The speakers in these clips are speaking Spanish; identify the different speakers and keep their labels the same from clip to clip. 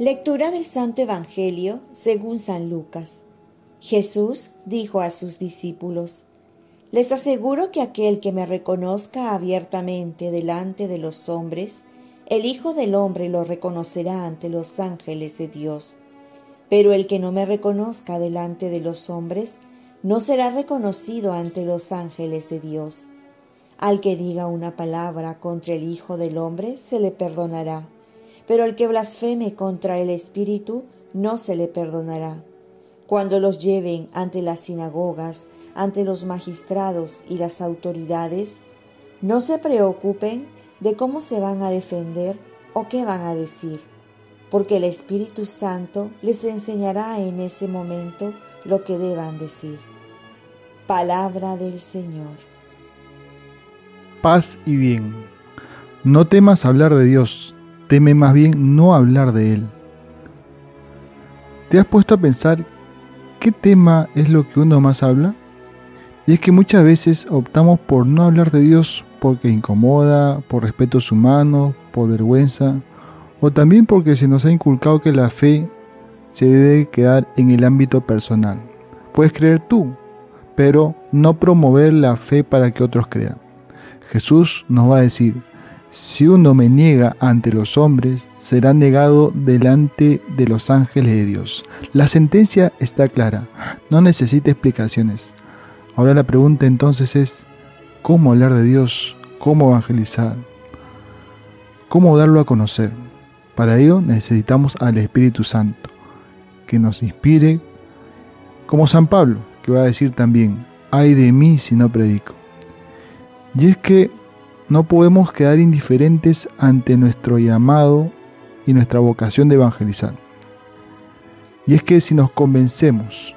Speaker 1: Lectura del Santo Evangelio según San Lucas. Jesús dijo a sus discípulos, Les aseguro que aquel que me reconozca abiertamente delante de los hombres, el Hijo del Hombre lo reconocerá ante los ángeles de Dios. Pero el que no me reconozca delante de los hombres, no será reconocido ante los ángeles de Dios. Al que diga una palabra contra el Hijo del Hombre, se le perdonará pero el que blasfeme contra el Espíritu no se le perdonará. Cuando los lleven ante las sinagogas, ante los magistrados y las autoridades, no se preocupen de cómo se van a defender o qué van a decir, porque el Espíritu Santo les enseñará en ese momento lo que deban decir. Palabra del Señor.
Speaker 2: Paz y bien. No temas hablar de Dios teme más bien no hablar de él. ¿Te has puesto a pensar qué tema es lo que uno más habla? Y es que muchas veces optamos por no hablar de Dios porque incomoda, por respetos humanos, por vergüenza, o también porque se nos ha inculcado que la fe se debe quedar en el ámbito personal. Puedes creer tú, pero no promover la fe para que otros crean. Jesús nos va a decir, si uno me niega ante los hombres, será negado delante de los ángeles de Dios. La sentencia está clara, no necesita explicaciones. Ahora la pregunta entonces es, ¿cómo hablar de Dios? ¿Cómo evangelizar? ¿Cómo darlo a conocer? Para ello necesitamos al Espíritu Santo, que nos inspire, como San Pablo, que va a decir también, ay de mí si no predico. Y es que no podemos quedar indiferentes ante nuestro llamado y nuestra vocación de evangelizar. Y es que si nos convencemos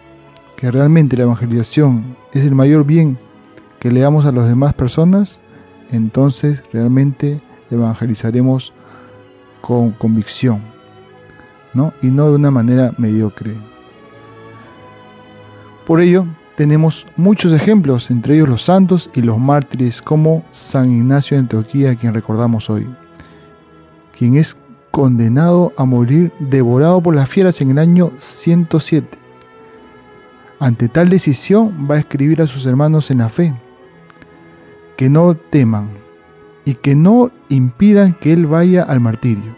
Speaker 2: que realmente la evangelización es el mayor bien que le damos a las demás personas, entonces realmente evangelizaremos con convicción, ¿no? Y no de una manera mediocre. Por ello, tenemos muchos ejemplos, entre ellos los santos y los mártires, como San Ignacio de Antioquía, quien recordamos hoy, quien es condenado a morir devorado por las fieras en el año 107. Ante tal decisión va a escribir a sus hermanos en la fe, que no teman y que no impidan que él vaya al martirio.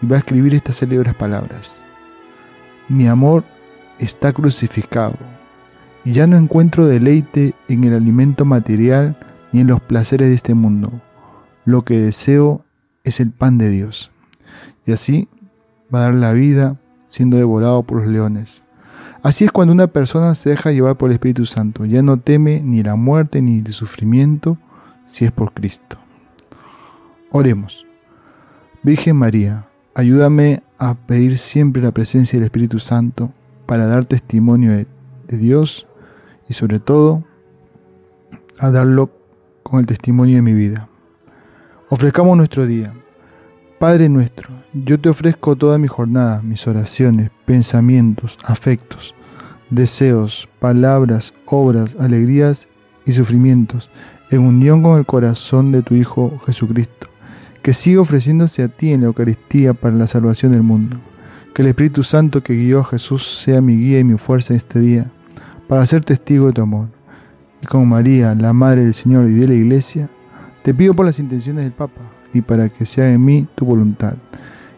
Speaker 2: Y va a escribir estas célebres palabras. Mi amor está crucificado ya no encuentro deleite en el alimento material ni en los placeres de este mundo. Lo que deseo es el pan de Dios. Y así va a dar la vida siendo devorado por los leones. Así es cuando una persona se deja llevar por el Espíritu Santo. Ya no teme ni la muerte ni el sufrimiento si es por Cristo. Oremos. Virgen María, ayúdame a pedir siempre la presencia del Espíritu Santo para dar testimonio de, de Dios y sobre todo a darlo con el testimonio de mi vida. Ofrezcamos nuestro día. Padre nuestro, yo te ofrezco toda mi jornada, mis oraciones, pensamientos, afectos, deseos, palabras, obras, alegrías y sufrimientos, en unión con el corazón de tu Hijo Jesucristo, que siga ofreciéndose a ti en la Eucaristía para la salvación del mundo. Que el Espíritu Santo que guió a Jesús sea mi guía y mi fuerza este día para ser testigo de tu amor. Y como María, la Madre del Señor y de la Iglesia, te pido por las intenciones del Papa y para que sea en mí tu voluntad.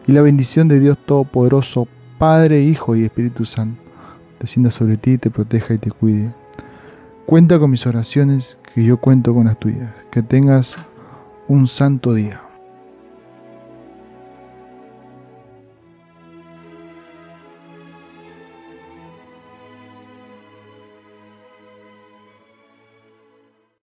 Speaker 2: Y la bendición de Dios Todopoderoso, Padre, Hijo y Espíritu Santo, descienda sobre ti, te proteja y te cuide. Cuenta con mis oraciones, que yo cuento con las tuyas. Que tengas un santo día.